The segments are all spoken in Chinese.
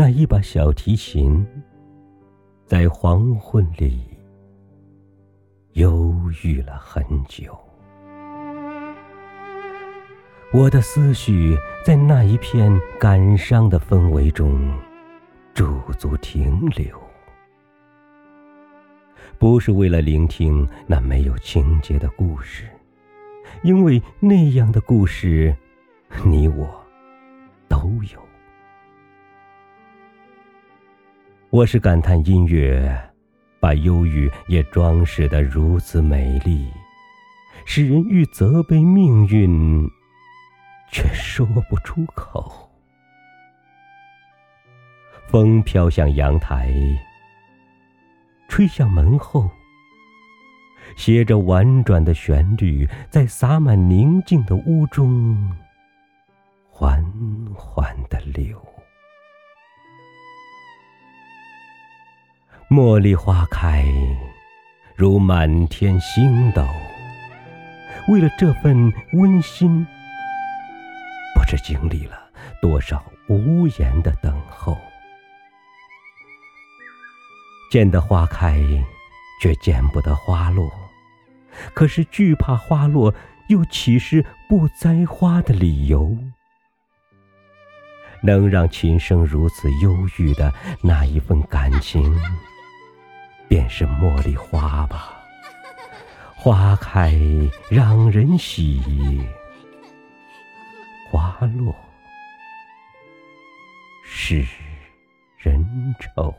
那一把小提琴，在黄昏里忧郁了很久。我的思绪在那一片感伤的氛围中驻足停留，不是为了聆听那没有情节的故事，因为那样的故事，你我都有。我是感叹音乐，把忧郁也装饰得如此美丽，使人欲责备命运，却说不出口。风飘向阳台，吹向门后，携着婉转的旋律，在洒满宁静的屋中，缓缓地流。茉莉花开，如满天星斗。为了这份温馨，不知经历了多少无言的等候。见得花开，却见不得花落。可是惧怕花落，又岂是不栽花的理由？能让琴声如此忧郁的那一份感情。便是茉莉花吧，花开让人喜，花落使人愁。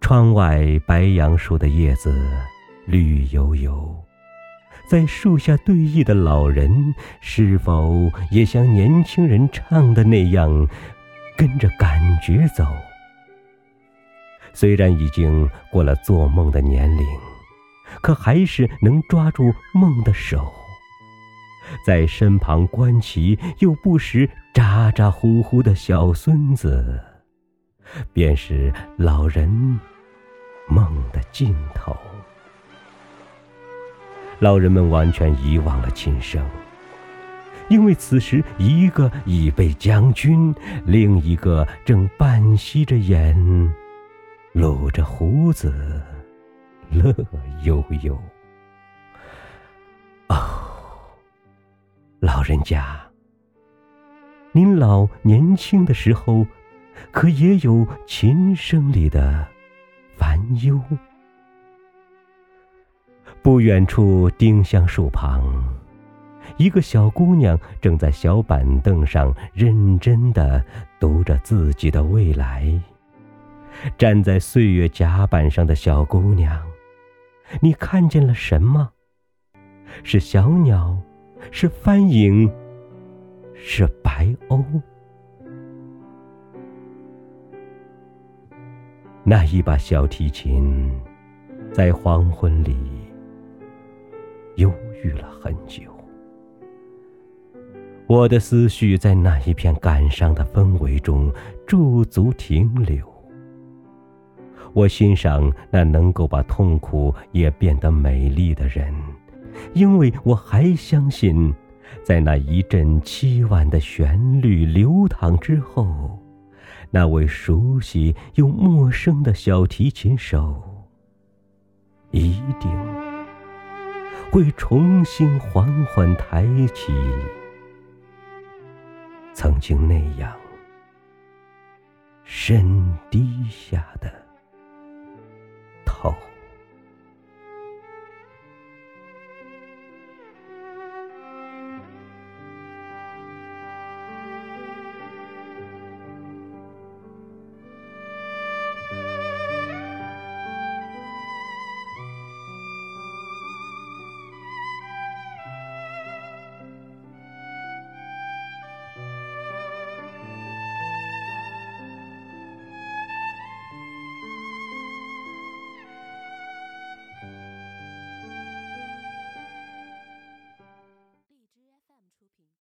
窗外白杨树的叶子绿油油，在树下对弈的老人，是否也像年轻人唱的那样？跟着感觉走，虽然已经过了做梦的年龄，可还是能抓住梦的手，在身旁观棋又不时咋咋呼呼的小孙子，便是老人梦的尽头。老人们完全遗忘了琴声。因为此时，一个已被将军，另一个正半吸着烟，撸着胡子，乐悠悠。哦，老人家，您老年轻的时候，可也有琴声里的烦忧？不远处丁香树旁。一个小姑娘正在小板凳上认真的读着自己的未来。站在岁月甲板上的小姑娘，你看见了什么？是小鸟，是帆影，是白鸥。那一把小提琴，在黄昏里忧郁了很久。我的思绪在那一片感伤的氛围中驻足停留。我欣赏那能够把痛苦也变得美丽的人，因为我还相信，在那一阵凄婉的旋律流淌之后，那位熟悉又陌生的小提琴手，一定会重新缓缓抬起。曾经那样深低下的头。